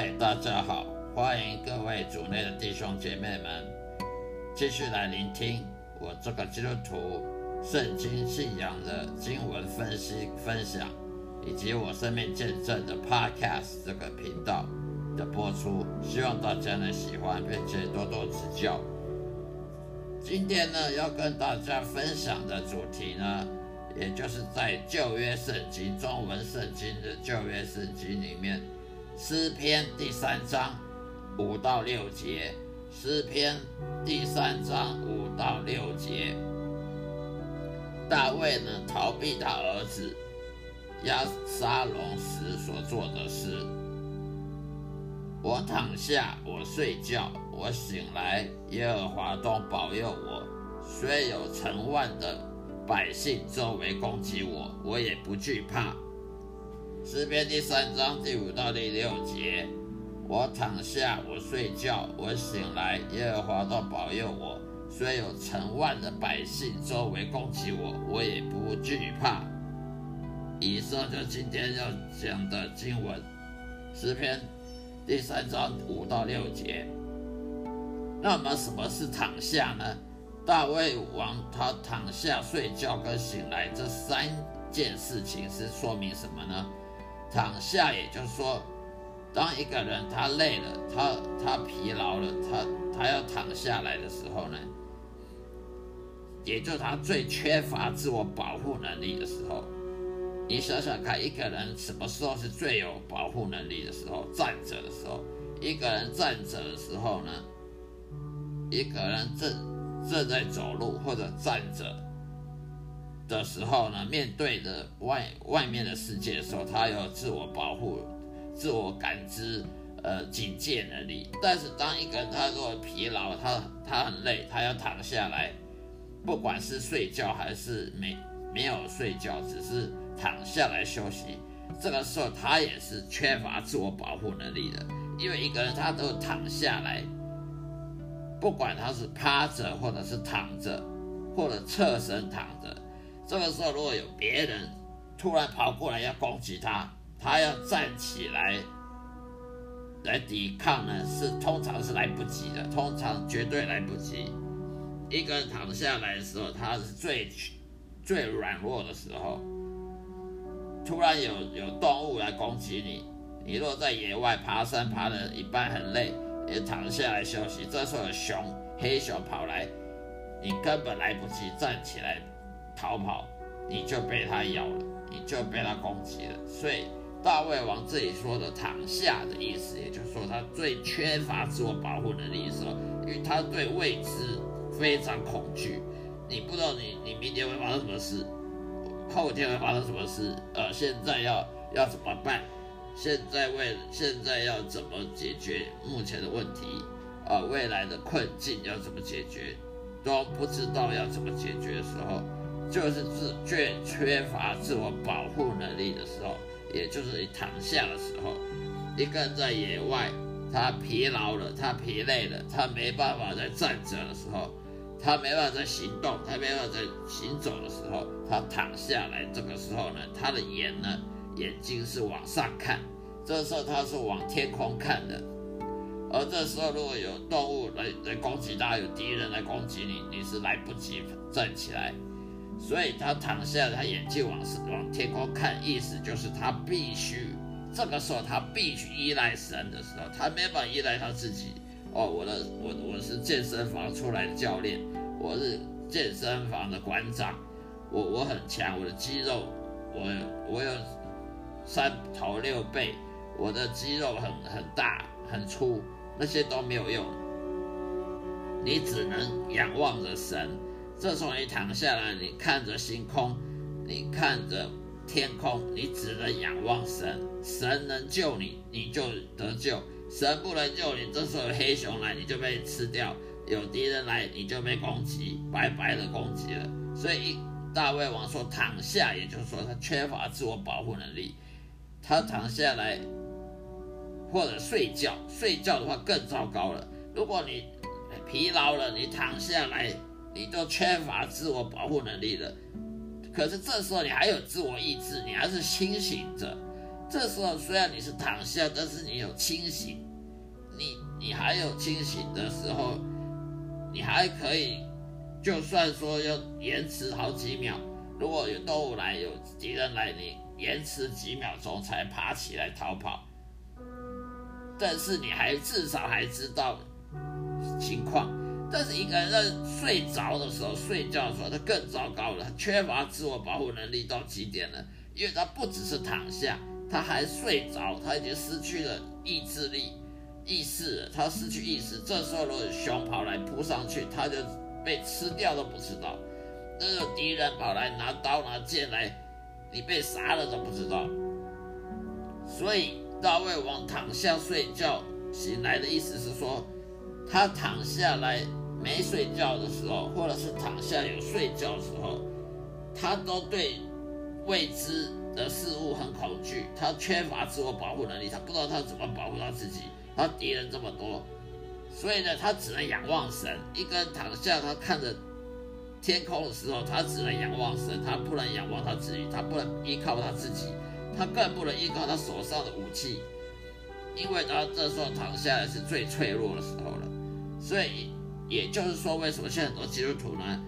嗨大家好，欢迎各位主内的弟兄姐妹们继续来聆听我这个基督徒圣经信仰的经文分析分享，以及我生命见证的 Podcast 这个频道的播出，希望大家能喜欢，并且多多指教。今天呢，要跟大家分享的主题呢，也就是在旧约圣经中文圣经的旧约圣经里面。诗篇第三章五到六节，诗篇第三章五到六节，大卫呢逃避他儿子亚沙龙时所做的事。我躺下，我睡觉，我醒来，耶和华都保佑我。虽有成万的百姓周围攻击我，我也不惧怕。诗篇第三章第五到第六节：我躺下，我睡觉，我醒来，耶和华都保佑我。虽有成万的百姓周围攻击我，我也不惧怕。以上就今天要讲的经文，诗篇第三章五到六节。那么什么是躺下呢？大卫王他躺下睡觉跟醒来这三件事情是说明什么呢？躺下，也就是说，当一个人他累了，他他疲劳了，他他要躺下来的时候呢，也就是他最缺乏自我保护能力的时候。你想想看，一个人什么时候是最有保护能力的时候？站着的时候。一个人站着的时候呢，一个人正正在走路或者站着。的时候呢，面对着外外面的世界的时候，他有自我保护、自我感知、呃警戒能力。但是当一个人他如果疲劳，他他很累，他要躺下来，不管是睡觉还是没没有睡觉，只是躺下来休息，这个时候他也是缺乏自我保护能力的。因为一个人他都躺下来，不管他是趴着或者是躺着，或者侧身躺着。这个时候，如果有别人突然跑过来要攻击他，他要站起来来抵抗呢，是通常是来不及的，通常绝对来不及。一个人躺下来的时候，他是最最软弱的时候。突然有有动物来攻击你，你若在野外爬山爬的一半很累，也躺下来休息，这时候有熊黑熊跑来，你根本来不及站起来。逃跑，你就被他咬了，你就被他攻击了。所以大胃王这里说的躺下的意思，也就是说他最缺乏自我保护能力的时候，因为他对未知非常恐惧。你不知道你你明天会发生什么事，后天会发生什么事，呃，现在要要怎么办？现在为现在要怎么解决目前的问题？呃，未来的困境要怎么解决，都不知道要怎么解决的时候。就是自最缺乏自我保护能力的时候，也就是你躺下的时候，一个人在野外，他疲劳了，他疲累了，他没办法再站着的时候，他没办法再行动，他没办法再行走的时候，他躺下来，这个时候呢，他的眼呢，眼睛是往上看，这时候他是往天空看的，而这时候如果有动物来来攻击他，有敌人来攻击你，你是来不及站起来。所以他躺下，他眼睛往往天空看，意思就是他必须这个时候他必须依赖神的时候，他没办法依赖他自己。哦，我的我我是健身房出来的教练，我是健身房的馆长，我我很强，我的肌肉，我我有三头六臂，我的肌肉很很大很粗，那些都没有用，你只能仰望着神。这时候你躺下来，你看着星空，你看着天空，你只能仰望神。神能救你，你就得救；神不能救你，这时候黑熊来，你就被吃掉；有敌人来，你就被攻击，白白的攻击了。所以大卫王说躺下，也就是说他缺乏自我保护能力。他躺下来或者睡觉，睡觉的话更糟糕了。如果你疲劳了，你躺下来。你都缺乏自我保护能力了，可是这时候你还有自我意志，你还是清醒着。这时候虽然你是躺下，但是你有清醒，你你还有清醒的时候，你还可以，就算说要延迟好几秒，如果有动物来，有敌人来，你延迟几秒钟才爬起来逃跑。但是你还至少还知道情况。但是一个人在睡着的时候、睡觉的时候，他更糟糕了，缺乏自我保护能力到极点了，因为他不只是躺下，他还睡着，他已经失去了意志力、意识，他失去意识。这时候如果熊跑来扑上去，他就被吃掉都不知道；那个敌人跑来拿刀拿剑来，你被杀了都不知道。所以大卫王躺下睡觉醒来的意思是说，他躺下来。没睡觉的时候，或者是躺下有睡觉的时候，他都对未知的事物很恐惧，他缺乏自我保护能力，他不知道他怎么保护他自己，他敌人这么多，所以呢，他只能仰望神。一个人躺下，他看着天空的时候，他只能仰望神，他不能仰望他自己，他不能依靠他自己，他更不能依靠他手上的武器，因为他这时候躺下来是最脆弱的时候了，所以。也就是说，为什么现在很多基督徒呢，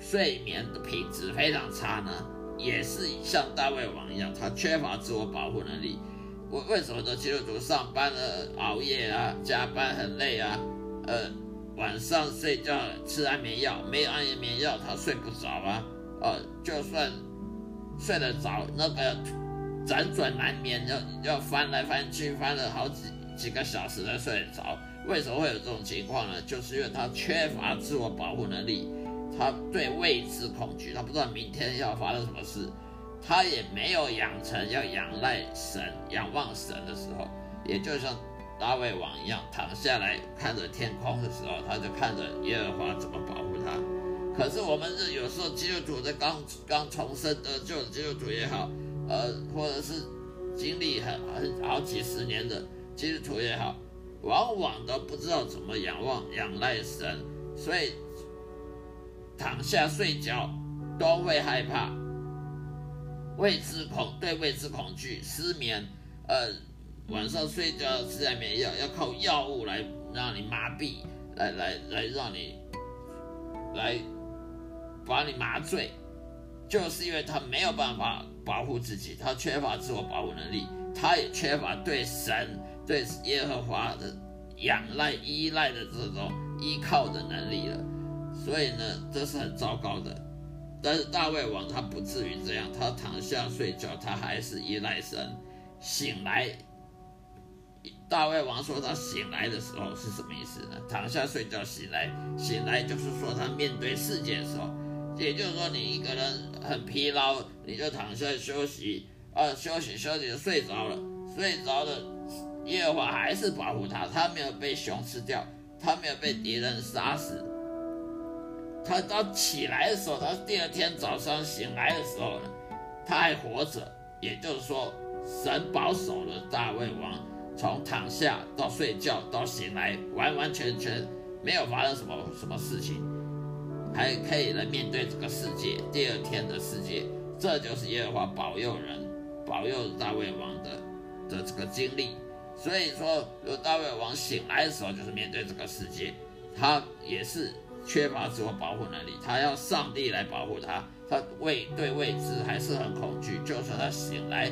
睡眠的品质非常差呢？也是像大卫王一样，他缺乏自我保护能力。为为什么呢？基督徒上班了熬夜啊，加班很累啊，呃，晚上睡觉吃安眠药，没有安眠药他睡不着啊，呃，就算睡得着，那个辗转难眠，要要翻来翻去，翻了好几几个小时才睡得着。为什么会有这种情况呢？就是因为他缺乏自我保护能力，他对未知恐惧，他不知道明天要发生什么事，他也没有养成要仰赖神、仰望神的时候，也就像大卫王一样，躺下来看着天空的时候，他就看着耶和华怎么保护他。可是我们是有时候基督徒在刚刚重生得救的基督徒也好，呃，或者是经历很很好几十年的基督徒也好。往往都不知道怎么仰望、仰赖神，所以躺下睡觉都会害怕，未知恐对未知恐惧，失眠，呃，晚上睡觉吃安眠药，要靠药物来让你麻痹，来来来让你来把你麻醉，就是因为他没有办法保护自己，他缺乏自我保护能力，他也缺乏对神。对耶和华的仰赖、依赖的这种依靠的能力了，所以呢，这是很糟糕的。但是大卫王他不至于这样，他躺下睡觉，他还是依赖神。醒来，大卫王说他醒来的时候是什么意思呢？躺下睡觉醒来，醒来就是说他面对世界的时候，也就是说你一个人很疲劳，你就躺下休息，啊，休息休息就睡着了，睡着了。耶和华还是保护他，他没有被熊吃掉，他没有被敌人杀死。他到起来的时候，他第二天早上醒来的时候呢，他还活着。也就是说，神保守了大卫王，从躺下到睡觉到醒来，完完全全没有发生什么什么事情，还可以来面对这个世界。第二天的世界，这就是耶和华保佑人、保佑大卫王的的这个经历。所以说，如大卫王醒来的时候，就是面对这个世界，他也是缺乏自我保护能力，他要上帝来保护他，他未对未知还是很恐惧，就算他醒来，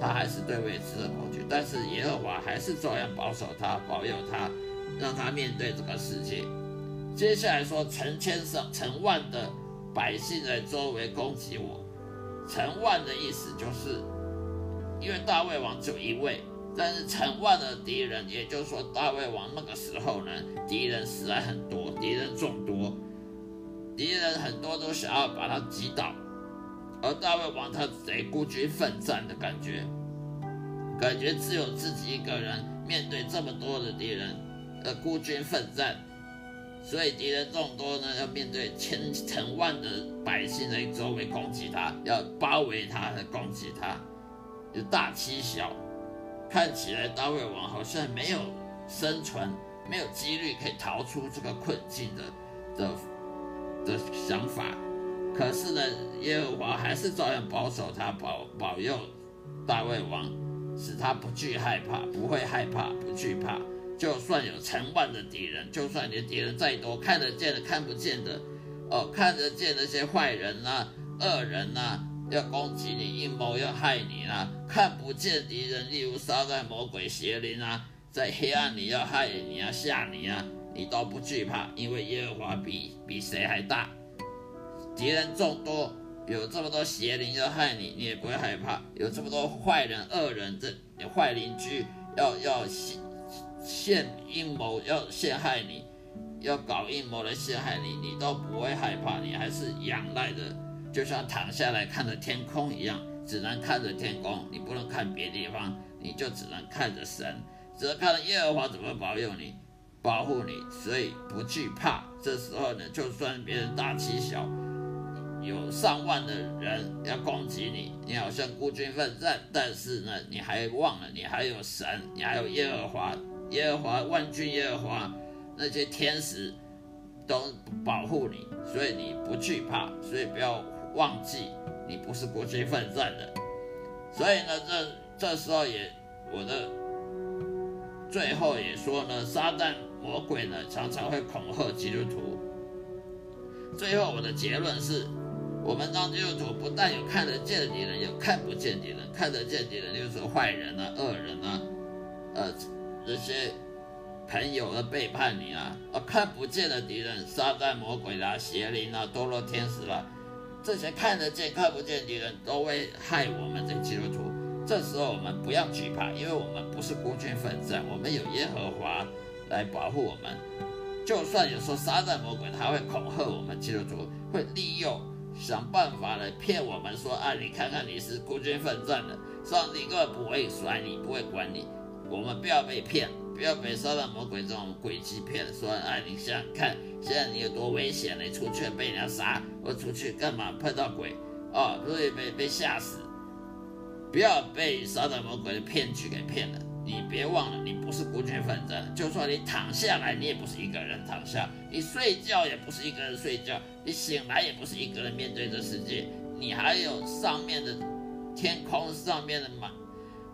他还是对未知的恐惧，但是耶和华还是照样保守他，保佑他，让他面对这个世界。接下来说，成千上成万的百姓在周围攻击我，成万的意思就是，因为大卫王只有一位。但是成万的敌人，也就是说大卫王那个时候呢，敌人实在很多，敌人众多，敌人很多都想要把他击倒，而大卫王他得孤军奋战的感觉，感觉只有自己一个人面对这么多的敌人，呃，孤军奋战，所以敌人众多呢，要面对千成万的百姓在周围攻击他，要包围他来攻击他，有大欺小。看起来大卫王好像没有生存，没有几率可以逃出这个困境的的的想法。可是呢，耶和华还是照样保守他，保保佑大卫王，使他不惧害怕，不会害怕，不惧怕。就算有成万的敌人，就算你的敌人再多，看得见的、看不见的，哦，看得见那些坏人呐、恶人呐，要攻击你、阴谋要害你啦；看不见敌人，例如撒旦、魔鬼、邪灵啊，在黑暗里要害你啊、吓你啊，你都不惧怕，因为耶和华比比谁还大。敌人众多，有这么多邪灵要害你，你也不会害怕；有这么多坏人、恶人，这坏邻居要要。陷阴谋要陷害你，要搞阴谋来陷害你，你都不会害怕，你还是仰赖的，就像躺下来看着天空一样，只能看着天空，你不能看别的地方，你就只能看着神，只能看着耶和华怎么保佑你、保护你，所以不惧怕。这时候呢，就算别人大欺小，有上万的人要攻击你，你好像孤军奋战，但是呢，你还忘了你还有神，你还有耶和华。耶和华万军耶和华那些天使都保护你，所以你不惧怕，所以不要忘记你不是孤军奋战的。所以呢，这这时候也我的最后也说呢，撒旦魔鬼呢常常会恐吓基督徒。最后我的结论是，我们当基督徒不但有看得见的敌人，有看不见敌人。看得见敌人就是坏人啊、恶人啊，呃。这些朋友的背叛你啊，啊，看不见的敌人，撒旦魔鬼啦、邪灵啦、堕落天使啦，这些看得见、看不见敌人都会害我们这基督徒。这时候我们不要惧怕，因为我们不是孤军奋战，我们有耶和华来保护我们。就算有时候撒旦魔鬼他会恐吓我们基督徒，会利用想办法来骗我们说啊，你看看你是孤军奋战的，上帝根本不会甩你，不会管你。我们不要被骗，不要被撒旦魔鬼这种诡计骗。说，哎，你想想看，现在你有多危险？你出去被人家杀，或出去干嘛碰到鬼，哦，所以被被吓死。不要被撒旦魔鬼的骗局给骗了。你别忘了，你不是孤军奋战。就算你躺下来，你也不是一个人躺下；你睡觉也不是一个人睡觉；你醒来也不是一个人面对这世界。你还有上面的天空上面的满。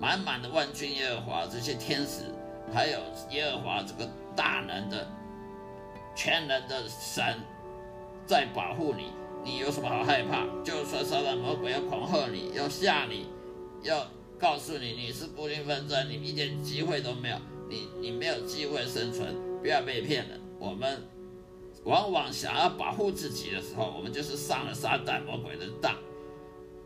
满满的万军耶和华这些天使，还有耶和华这个大能的、全能的神在保护你，你有什么好害怕？就算撒旦魔鬼要恐吓你、要吓你、要告诉你你是孤军奋战，你一点机会都没有，你你没有机会生存，不要被骗了。我们往往想要保护自己的时候，我们就是上了撒旦魔鬼的当。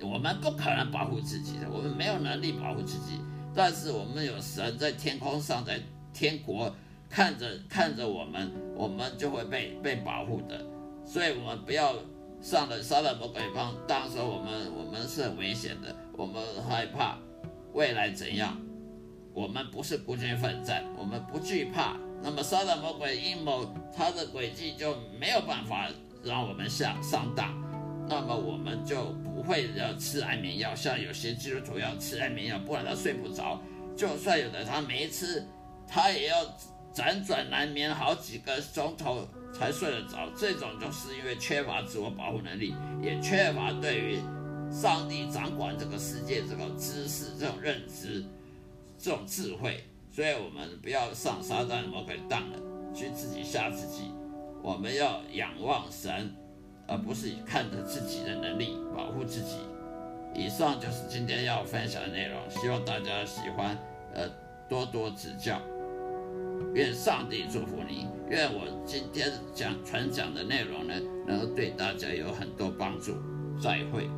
我们不可能保护自己的，我们没有能力保护自己。但是我们有神在天空上，在天国看着看着我们，我们就会被被保护的。所以，我们不要上了撒旦魔鬼帮，当时我们我们是很危险的，我们害怕未来怎样。我们不是孤军奋战，我们不惧怕。那么，撒旦魔鬼阴谋他的诡计就没有办法让我们下上当。那么我们就不会要吃安眠药，像有些基督徒要吃安眠药，不然他睡不着。就算有的他没吃，他也要辗转难眠好几个钟头才睡得着。这种就是因为缺乏自我保护能力，也缺乏对于上帝掌管这个世界这个知识、这种认知、这种智慧。所以我们不要上撒旦魔鬼当了，去自己吓自己。我们要仰望神。而不是看着自己的能力保护自己。以上就是今天要分享的内容，希望大家喜欢，呃，多多指教。愿上帝祝福你，愿我今天讲传讲的内容呢，能够对大家有很多帮助。再会。